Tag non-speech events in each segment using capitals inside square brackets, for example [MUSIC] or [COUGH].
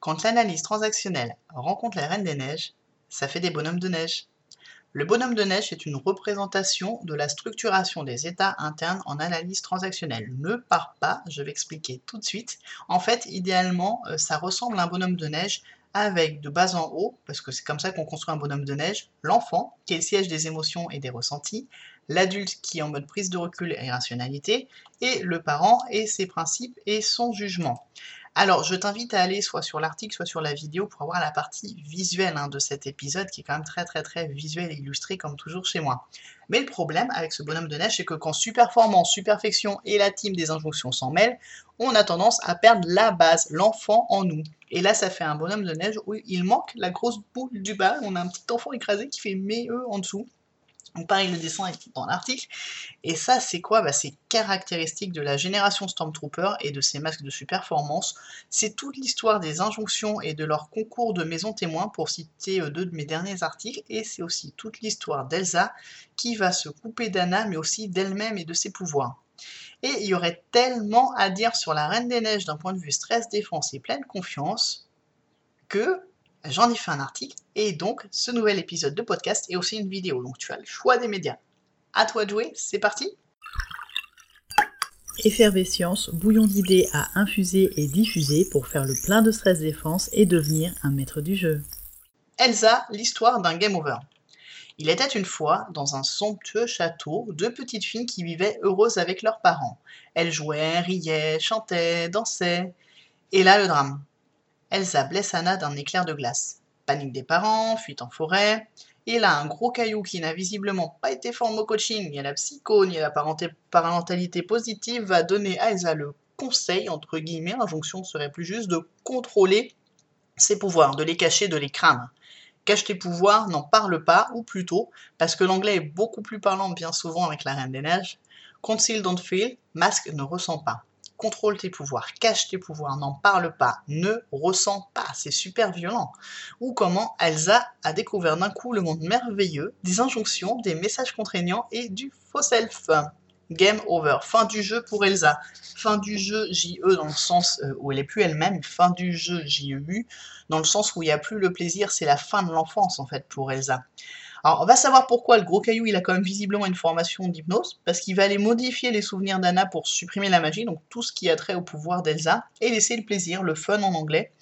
Quand l'analyse transactionnelle rencontre la Reine des Neiges, ça fait des bonhommes de neige. Le bonhomme de neige est une représentation de la structuration des états internes en analyse transactionnelle. Ne pars pas, je vais expliquer tout de suite. En fait, idéalement, euh, ça ressemble à un bonhomme de neige avec de bas en haut, parce que c'est comme ça qu'on construit un bonhomme de neige, l'enfant, qui est le siège des émotions et des ressentis, l'adulte qui est en mode prise de recul et rationalité, et le parent et ses principes et son jugement. Alors, je t'invite à aller soit sur l'article, soit sur la vidéo pour avoir la partie visuelle hein, de cet épisode qui est quand même très très très visuel et illustré comme toujours chez moi. Mais le problème avec ce bonhomme de neige, c'est que quand Superformance, Superfection et la team des injonctions s'en mêlent, on a tendance à perdre la base, l'enfant en nous. Et là, ça fait un bonhomme de neige où il manque la grosse boule du bas. On a un petit enfant écrasé qui fait mais eux en dessous. Donc pareil, le dessin dans l'article. Et ça, c'est quoi? Bah, C'est caractéristique de la génération Stormtrooper et de ses masques de performance. C'est toute l'histoire des injonctions et de leur concours de maison témoins, pour citer euh, deux de mes derniers articles. Et c'est aussi toute l'histoire d'Elsa, qui va se couper d'Anna, mais aussi d'elle-même et de ses pouvoirs. Et il y aurait tellement à dire sur la Reine des Neiges d'un point de vue stress, défense et pleine confiance, que j'en ai fait un article et donc ce nouvel épisode de podcast est aussi une vidéo. Donc tu as le choix des médias. À toi de jouer, c'est parti Effervescience, bouillon d'idées à infuser et diffuser pour faire le plein de stress défense et devenir un maître du jeu. Elsa, l'histoire d'un game over. Il était une fois, dans un somptueux château, deux petites filles qui vivaient heureuses avec leurs parents. Elles jouaient, riaient, chantaient, dansaient. Et là, le drame. Elsa blesse Anna d'un éclair de glace. Panique des parents, fuite en forêt. Et là, un gros caillou qui n'a visiblement pas été formé au coaching, ni à la psycho, ni à la parentalité positive, va donner à Elsa le conseil, entre guillemets, l'injonction serait plus juste, de contrôler ses pouvoirs, de les cacher, de les craindre. Cache tes pouvoirs, n'en parle pas, ou plutôt, parce que l'anglais est beaucoup plus parlant bien souvent avec la Reine des Neiges, conceal don't feel, masque ne ressent pas contrôle tes pouvoirs, cache tes pouvoirs, n'en parle pas, ne ressens pas, c'est super violent. Ou comment Elsa a découvert d'un coup le monde merveilleux, des injonctions, des messages contraignants et du faux self. Game over. Fin du jeu pour Elsa. Fin du jeu JE dans le sens euh, où elle est plus elle-même. Fin du jeu JEU dans le sens où il n'y a plus le plaisir. C'est la fin de l'enfance en fait pour Elsa. Alors, on va savoir pourquoi le gros caillou, il a quand même visiblement une formation d'hypnose, parce qu'il va aller modifier les souvenirs d'Anna pour supprimer la magie, donc tout ce qui a trait au pouvoir d'Elsa, et laisser le plaisir, le fun en anglais.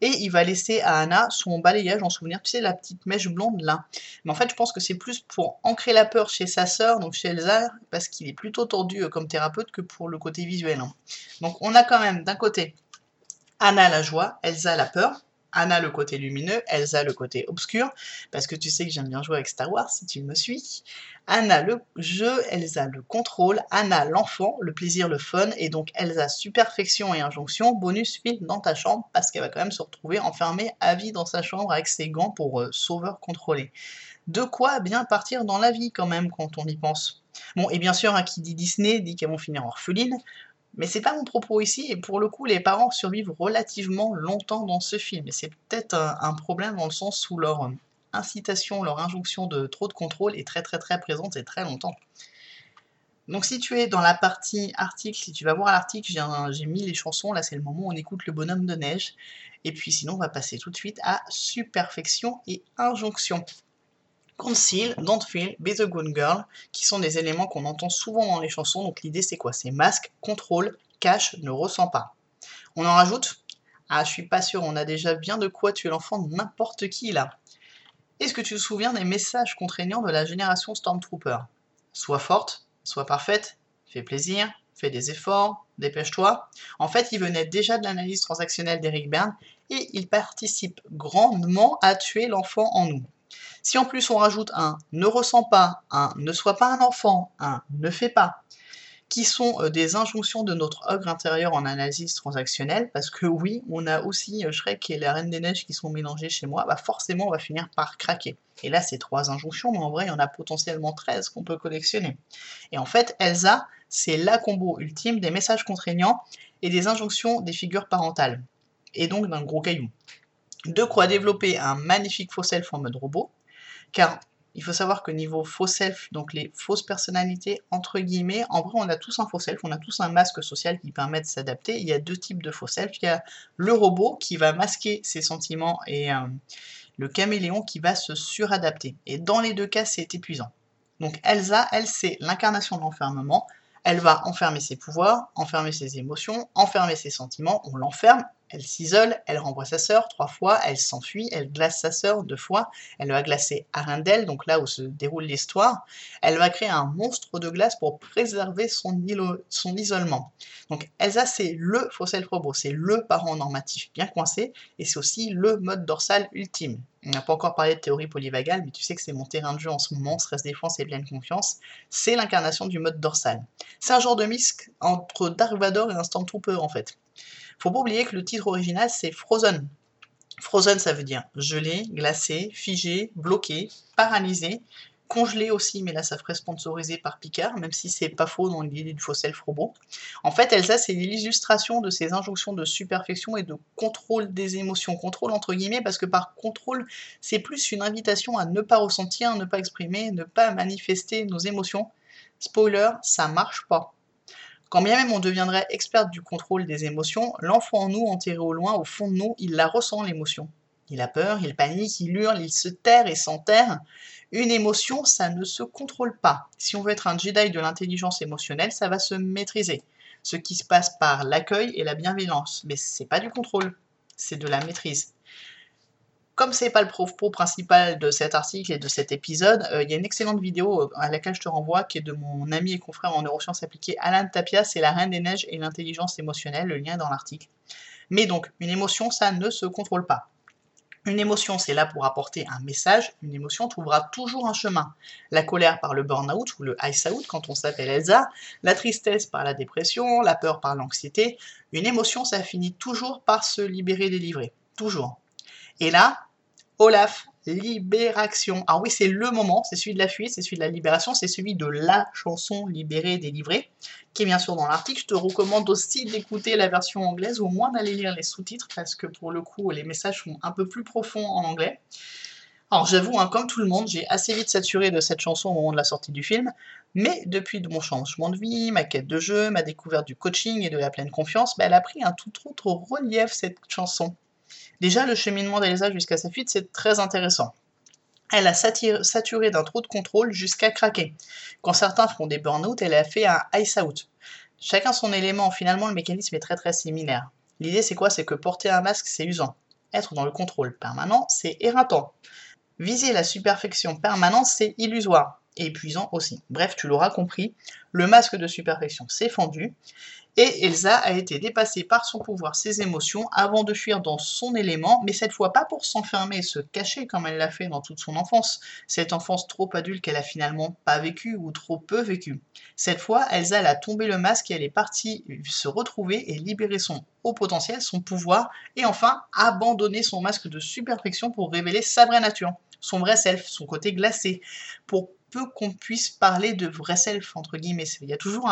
Et il va laisser à Anna son balayage en souvenir, tu sais, la petite mèche blonde là. Mais en fait, je pense que c'est plus pour ancrer la peur chez sa sœur, donc chez Elsa, parce qu'il est plutôt tordu euh, comme thérapeute que pour le côté visuel. Hein. Donc on a quand même d'un côté Anna la joie, Elsa la peur, Anna le côté lumineux, Elsa le côté obscur, parce que tu sais que j'aime bien jouer avec Star Wars si tu me suis. Anna le jeu, Elsa le contrôle, Anna l'enfant, le plaisir, le fun, et donc Elsa superfection et injonction, bonus fil dans ta chambre, parce qu'elle va quand même se retrouver enfermée à vie dans sa chambre avec ses gants pour euh, sauveur contrôlé. De quoi bien partir dans la vie quand même quand on y pense. Bon, et bien sûr, hein, qui dit Disney dit qu'elles vont finir orphelines, mais c'est pas mon propos ici, et pour le coup, les parents survivent relativement longtemps dans ce film. C'est peut-être un, problème dans le sens où leur incitation, leur injonction de trop de contrôle est très très très présente et très longtemps. Donc si tu es dans la partie article, si tu vas voir l'article, j'ai mis les chansons, là c'est le moment où on écoute le bonhomme de neige. Et puis sinon, on va passer tout de suite à superfection et injonction. Conceal, Don't Feel, Be the Good Girl, qui sont des éléments qu'on entend souvent dans les chansons. Donc l'idée c'est quoi? C'est masque, contrôle, cache, ne ressent pas. On en rajoute? Ah, je suis pas sûr, on a déjà bien de quoi tuer l'enfant de n'importe qui là. Est-ce que tu te souviens des messages contraignants de la génération Stormtrooper? Sois forte, sois parfaite, fais plaisir, fais des efforts, dépêche-toi. En fait, il venait déjà de l'analyse transactionnelle d'Eric Berne et il participe grandement à tuer l'enfant en nous. Si en plus on rajoute un ne ressent pas, un ne sois pas un enfant, un ne fais pas, qui sont euh, des injonctions de notre ogre intérieur en analyse transactionnelle, parce que oui, on a aussi euh, Shrek et la Reine des Neiges qui sont mélangés chez moi, bah forcément on va finir par craquer. Et là c'est trois injonctions, mais en vrai il y en a potentiellement 13 qu'on peut collectionner. Et en fait, Elsa, c'est la combo ultime des messages contraignants et des injonctions des figures parentales, et donc d'un gros caillou. De quoi développer un magnifique faux self en mode robot, car il faut savoir que niveau faux self, donc les fausses personnalités, entre guillemets, en vrai, on a tous un faux self, on a tous un masque social qui permet de s'adapter. Il y a deux types de faux self. Il y a le robot qui va masquer ses sentiments et euh, le caméléon qui va se suradapter. Et dans les deux cas, c'est épuisant. Donc Elsa, elle, c'est l'incarnation de l'enfermement. Elle va enfermer ses pouvoirs, enfermer ses émotions, enfermer ses sentiments. On l'enferme, elle s'isole, elle renvoie sa sœur trois fois, elle s'enfuit, elle glace sa sœur deux fois, elle va glacer Arendelle, donc là où se déroule l'histoire. Elle va créer un monstre de glace pour préserver son, son isolement. Donc Elsa, c'est le faux self-robot, c'est le parent normatif bien coincé, et c'est aussi le mode dorsal ultime. On n'a pas encore parlé de théorie polyvagale, mais tu sais que c'est mon terrain de jeu en ce moment, stress défense et pleine confiance. C'est l'incarnation du mode dorsal. C'est un genre de mix entre Dark Vador et un Stormtrooper en fait. Faut pas oublier que le titre original c'est Frozen. Frozen ça veut dire gelé, glacé, figé, bloqué, paralysé, congelé aussi, mais là ça ferait sponsoriser par Picard, même si c'est pas faux dans l'idée du faux self-robot. En fait, Elsa, c'est l'illustration de ces injonctions de superfection et de contrôle des émotions. Contrôle entre guillemets, parce que par contrôle, c'est plus une invitation à ne pas ressentir, ne pas exprimer, ne pas manifester nos émotions. Spoiler, ça marche pas. Quand bien même on deviendrait expert du contrôle des émotions, l'enfant en nous, enterré au loin, au fond de nous, il la ressent l'émotion. Il a peur, il panique, il hurle, il se terre et s'enterre. Une émotion, ça ne se contrôle pas. Si on veut être un Jedi de l'intelligence émotionnelle, ça va se maîtriser. Ce qui se passe par l'accueil et la bienveillance. Mais c'est pas du contrôle, c'est de la maîtrise. Comme c'est pas le propos principal de cet article et de cet épisode, euh, il y a une excellente vidéo euh, à laquelle je te renvoie qui est de mon ami et confrère en neurosciences appliquées, Alain Tapia, c'est la reine des neiges et l'intelligence émotionnelle, le lien est dans l'article. Mais donc, une émotion, ça ne se contrôle pas. Une émotion, c'est là pour apporter un message. Une émotion trouvera toujours un chemin. La colère par le burn-out ou le ice-out quand on s'appelle Elsa, la tristesse par la dépression, la peur par l'anxiété. Une émotion, ça finit toujours par se libérer, délivrer. Toujours. Et là, Olaf, Libération. Ah oui, c'est le moment, c'est celui de la fuite, c'est celui de la libération, c'est celui de la chanson libérée, délivrée, qui est bien sûr dans l'article. Je te recommande aussi d'écouter la version anglaise, ou au moins d'aller lire les sous-titres, parce que pour le coup, les messages sont un peu plus profonds en anglais. Alors j'avoue, hein, comme tout le monde, j'ai assez vite saturé de cette chanson au moment de la sortie du film, mais depuis mon changement de vie, ma quête de jeu, ma découverte du coaching et de la pleine confiance, bah, elle a pris un tout autre relief cette chanson. Déjà, le cheminement d'Elsa jusqu'à sa fuite, c'est très intéressant. Elle a saturé d'un trop de contrôle jusqu'à craquer. Quand certains font des burn-out, elle a fait un ice-out. Chacun son élément, finalement le mécanisme est très très similaire. L'idée c'est quoi? C'est que porter un masque c'est usant. Être dans le contrôle permanent c'est éreintant. Viser la superfection permanente c'est illusoire et épuisant aussi. Bref, tu l'auras compris, le masque de superfection s'est fendu et Elsa a été dépassée par son pouvoir, ses émotions, avant de fuir dans son élément, mais cette fois pas pour s'enfermer et se cacher comme elle l'a fait dans toute son enfance, cette enfance trop adulte qu'elle a finalement pas vécue ou trop peu vécue. Cette fois, Elsa a tombé le masque et elle est partie se retrouver et libérer son haut potentiel, son pouvoir, et enfin abandonner son masque de superfection pour révéler sa vraie nature, son vrai self, son côté glacé, pour peu qu'on puisse parler de vrai self, entre guillemets. Il y a toujours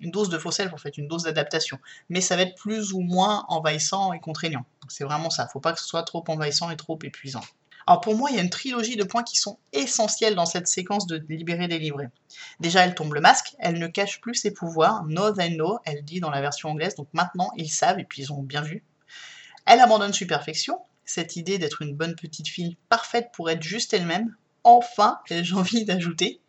une dose de faux self, en fait, une dose d'adaptation. Mais ça va être plus ou moins envahissant et contraignant. C'est vraiment ça. Faut pas que ce soit trop envahissant et trop épuisant. Alors pour moi, il y a une trilogie de points qui sont essentiels dans cette séquence de libérer délivrer. Déjà, elle tombe le masque, elle ne cache plus ses pouvoirs, no then no, elle dit dans la version anglaise, donc maintenant ils savent et puis ils ont bien vu. Elle abandonne Superfection, cette idée d'être une bonne petite fille parfaite pour être juste elle-même, enfin, j'ai envie d'ajouter.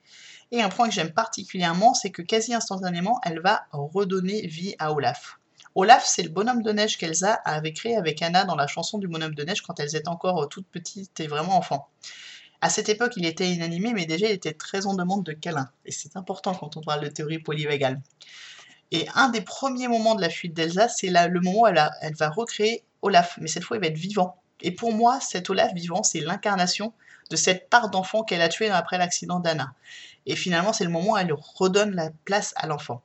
Et un point que j'aime particulièrement, c'est que quasi instantanément, elle va redonner vie à Olaf. Olaf, c'est le bonhomme de neige qu'Elsa avait créé avec Anna dans la chanson du bonhomme de neige quand elles étaient encore toutes petites et vraiment enfants. À cette époque, il était inanimé, mais déjà, il était très en demande de câlins. Et c'est important quand on parle de théorie polyvagale. Et un des premiers moments de la fuite d'Elsa, c'est le moment où elle, elle va recréer Olaf, mais cette fois, il va être vivant. Et pour moi, cet Olaf vivant, c'est l'incarnation de cette part d'enfant qu'elle a tué après l'accident d'Anna. Et finalement, c'est le moment où elle redonne la place à l'enfant.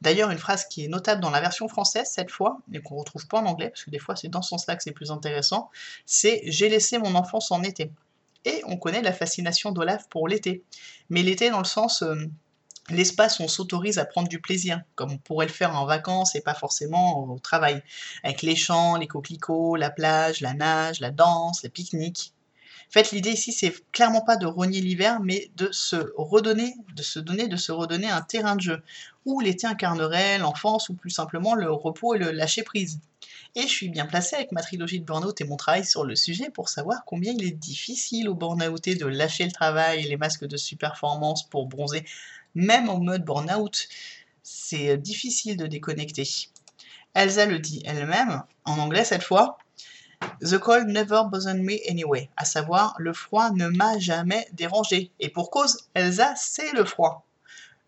D'ailleurs, une phrase qui est notable dans la version française cette fois, et qu'on retrouve pas en anglais, parce que des fois c'est dans ce sens-là que c'est plus intéressant, c'est J'ai laissé mon enfance en été. Et on connaît la fascination d'Olaf pour l'été. Mais l'été dans le sens euh, l'espace on s'autorise à prendre du plaisir, comme on pourrait le faire en vacances et pas forcément au travail, avec les champs, les coquelicots, la plage, la nage, la danse, les pique-niques. En fait, l'idée ici, c'est clairement pas de rogner l'hiver, mais de se redonner, donner, de se redonner un terrain de jeu, où l'été incarnerait l'enfance, ou plus simplement le repos et le lâcher prise. Et je suis bien placé avec ma trilogie de burn-out et mon travail sur le sujet pour savoir combien il est difficile au burn-outé de lâcher le travail et les masques de super-performance pour bronzer, même en mode burn-out. C'est difficile de déconnecter. Elsa le dit elle-même, en anglais cette fois, The cold never bothered me anyway, à savoir le froid ne m'a jamais dérangé. Et pour cause, Elsa, c'est le froid.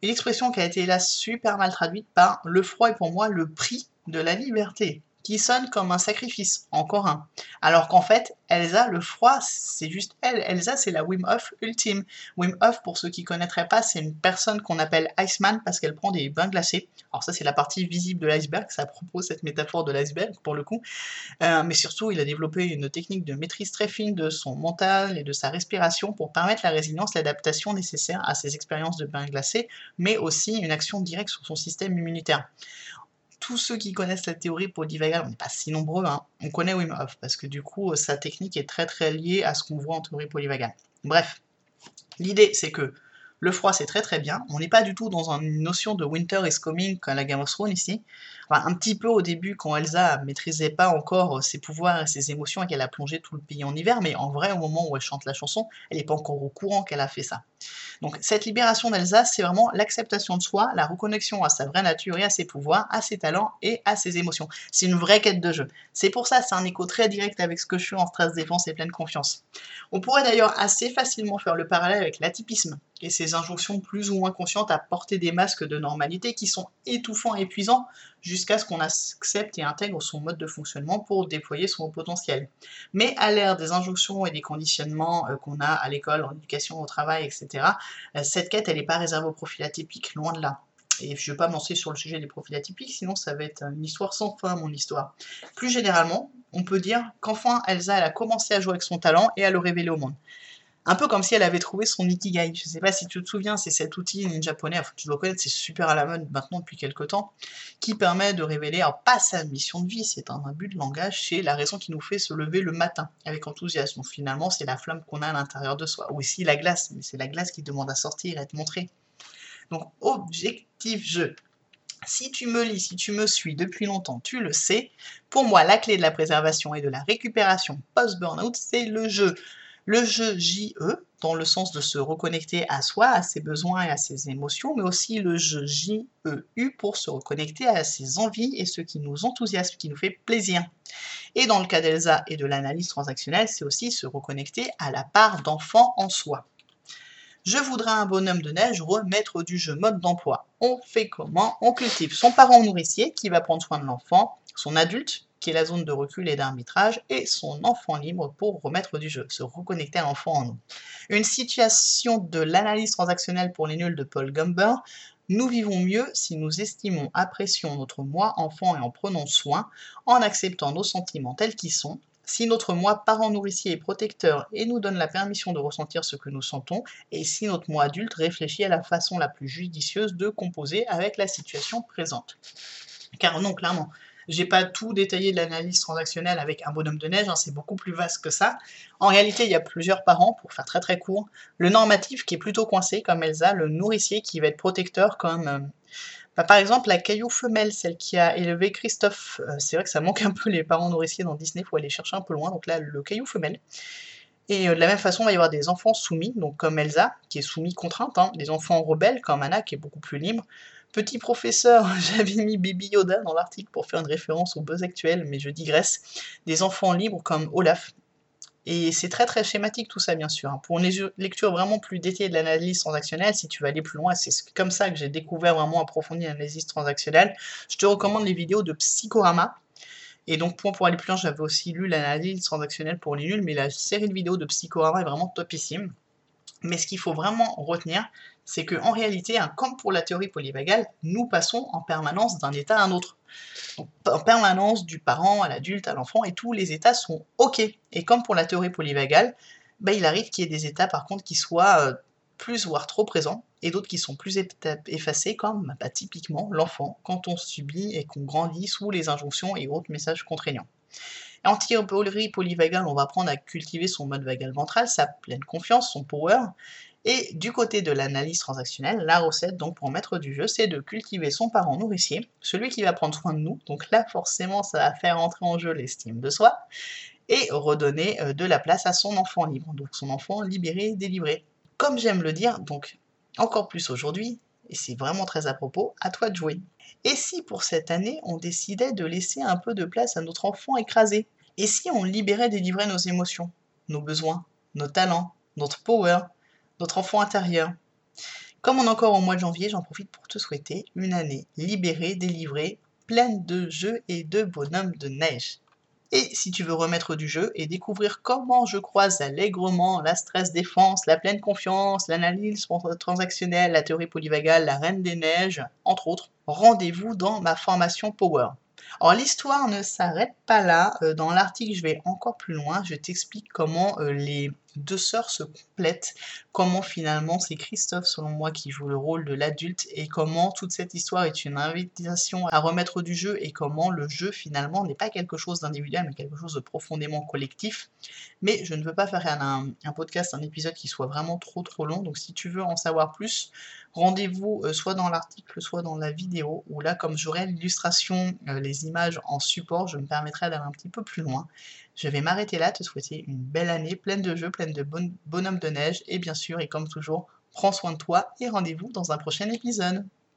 Une expression qui a été là super mal traduite par le froid est pour moi le prix de la liberté qui sonne comme un sacrifice, encore un. Alors qu'en fait, Elsa, le froid, c'est juste elle. Elsa, c'est la Wim Hof ultime. Wim Hof, pour ceux qui ne connaîtraient pas, c'est une personne qu'on appelle Iceman parce qu'elle prend des bains glacés. Alors ça, c'est la partie visible de l'iceberg, ça propose cette métaphore de l'iceberg, pour le coup. Euh, mais surtout, il a développé une technique de maîtrise très fine de son mental et de sa respiration pour permettre la résilience, l'adaptation nécessaire à ses expériences de bains glacés, mais aussi une action directe sur son système immunitaire tous ceux qui connaissent la théorie polyvagale, on n'est pas si nombreux, hein, on connaît Wim Hof, parce que du coup, sa technique est très très liée à ce qu'on voit en théorie polyvagale. Bref, l'idée c'est que le froid c'est très très bien, on n'est pas du tout dans une notion de winter is coming comme la Game of Thrones ici, enfin, un petit peu au début quand Elsa maîtrisait pas encore ses pouvoirs et ses émotions et qu'elle a plongé tout le pays en hiver, mais en vrai au moment où elle chante la chanson, elle n'est pas encore au courant qu'elle a fait ça. Donc cette libération d'Elsa, c'est vraiment l'acceptation de soi, la reconnexion à sa vraie nature et à ses pouvoirs, à ses talents et à ses émotions. C'est une vraie quête de jeu. C'est pour ça, c'est un écho très direct avec ce que je suis en stress défense et pleine confiance. On pourrait d'ailleurs assez facilement faire le parallèle avec l'atypisme et ses injonctions plus ou moins conscientes à porter des masques de normalité qui sont étouffants épuisants jusqu'à ce qu'on accepte et intègre son mode de fonctionnement pour déployer son potentiel. Mais à l'ère des injonctions et des conditionnements euh, qu'on a à l'école, en éducation, au travail, etc., euh, cette quête, elle n'est pas réservée aux profils atypiques, loin de là. Et je ne vais pas lancer sur le sujet des profils atypiques, sinon ça va être une histoire sans fin, mon histoire. Plus généralement, on peut dire qu'enfin Elsa, elle a commencé à jouer avec son talent et à le révéler au monde un peu comme si elle avait trouvé son ikigai. Je sais pas si tu te souviens, c'est cet outil japonais, enfin, tu dois connaître, c'est super à la mode maintenant depuis quelques temps, qui permet de révéler, pas sa mission de vie, c'est un abus de langage, c'est la raison qui nous fait se lever le matin avec enthousiasme. Finalement, c'est la flamme qu'on a à l'intérieur de soi. Ou aussi la glace, mais c'est la glace qui demande à sortir et à être montrée. Donc objectif jeu. Si tu me lis, si tu me suis depuis longtemps, tu le sais. Pour moi, la clé de la préservation et de la récupération post-burnout, c'est le jeu. Le jeu JE, dans le sens de se reconnecter à soi, à ses besoins et à ses émotions, mais aussi le jeu JEU pour se reconnecter à ses envies et ce qui nous enthousiasme, qui nous fait plaisir. Et dans le cas d'Elsa et de l'analyse transactionnelle, c'est aussi se reconnecter à la part d'enfant en soi. Je voudrais un bonhomme de neige remettre du jeu mode d'emploi. On fait comment? On cultive son parent nourricier qui va prendre soin de l'enfant, son adulte qui est la zone de recul et d'arbitrage, et son enfant libre pour remettre du jeu, se reconnecter à l'enfant en nous. Une situation de l'analyse transactionnelle pour les nuls de Paul Gumber. Nous vivons mieux si nous estimons, apprécions notre moi enfant et en prenons soin, en acceptant nos sentiments tels qu'ils sont, si notre moi parent nourricier est protecteur et nous donne la permission de ressentir ce que nous sentons, et si notre moi adulte réfléchit à la façon la plus judicieuse de composer avec la situation présente. Car non, clairement, j'ai pas tout détaillé de l'analyse transactionnelle avec un bonhomme de neige, hein, c'est beaucoup plus vaste que ça. En réalité, il y a plusieurs parents, pour faire très très court. Le normatif qui est plutôt coincé, comme Elsa, le nourricier qui va être protecteur, comme euh, bah, par exemple la caillou femelle, celle qui a élevé Christophe. Euh, c'est vrai que ça manque un peu les parents nourriciers dans Disney, il faut aller chercher un peu loin, donc là, le caillou femelle. Et euh, de la même façon, il va y avoir des enfants soumis, donc comme Elsa, qui est soumis contrainte, hein, des enfants rebelles, comme Anna, qui est beaucoup plus libre, Petit professeur, [LAUGHS] j'avais mis Bibi Yoda dans l'article pour faire une référence au buzz actuel, mais je digresse. Des enfants libres comme Olaf. Et c'est très très schématique tout ça, bien sûr. Hein. Pour une lecture vraiment plus détaillée de l'analyse transactionnelle, si tu veux aller plus loin, c'est comme ça que j'ai découvert vraiment approfondi l'analyse transactionnelle, je te recommande les vidéos de Psychorama. Et donc, pour, pour aller plus loin, j'avais aussi lu l'analyse transactionnelle pour les nuls, mais la série de vidéos de Psychorama est vraiment topissime. Mais ce qu'il faut vraiment retenir, c'est qu'en réalité, hein, comme pour la théorie polyvagale, nous passons en permanence d'un état à un autre. en permanence du parent à l'adulte, à l'enfant, et tous les états sont OK. Et comme pour la théorie polyvagale, bah, il arrive qu'il y ait des états par contre qui soient euh, plus voire trop présents, et d'autres qui sont plus effacés, comme bah, typiquement l'enfant, quand on subit et qu'on grandit sous les injonctions et autres messages contraignants. En théorie polyvagale, on va apprendre à cultiver son mode vagal ventral, sa pleine confiance, son power. Et du côté de l'analyse transactionnelle, la recette donc pour maître du jeu, c'est de cultiver son parent nourricier, celui qui va prendre soin de nous. Donc là, forcément, ça va faire entrer en jeu l'estime de soi et redonner euh, de la place à son enfant libre, donc son enfant libéré, délivré. Comme j'aime le dire, donc encore plus aujourd'hui, et c'est vraiment très à propos, à toi de jouer. Et si pour cette année, on décidait de laisser un peu de place à notre enfant écrasé? Et si on libérait, délivrait nos émotions, nos besoins, nos talents, notre power, notre enfant intérieur? Comme on est encore au mois de janvier, j'en profite pour te souhaiter une année libérée, délivrée, pleine de jeux et de bonhommes de neige. Et si tu veux remettre du jeu et découvrir comment je croise allègrement la stress défense, la pleine confiance, l'analyse transactionnelle, la théorie polyvagale, la reine des neiges, entre autres, rendez-vous dans ma formation Power. Alors l'histoire ne s'arrête pas là. Euh, dans l'article, je vais encore plus loin. Je t'explique comment euh, les deux sœurs se complètent, comment finalement c'est Christophe, selon moi, qui joue le rôle de l'adulte et comment toute cette histoire est une invitation à remettre du jeu et comment le jeu finalement n'est pas quelque chose d'individuel mais quelque chose de profondément collectif. Mais je ne veux pas faire un, podcast, un épisode qui soit vraiment trop trop long. Donc si tu veux en savoir plus, rendez-vous euh, soit dans l'article, soit dans la vidéo où là, comme j'aurai l'illustration, les images en support, je me permettrai d'aller un petit peu plus loin. Je vais m'arrêter là, te souhaiter une belle année pleine de jeux, pleine de bon bonhommes de neige et bien sûr, et comme toujours, prends soin de toi et rendez-vous dans un prochain épisode.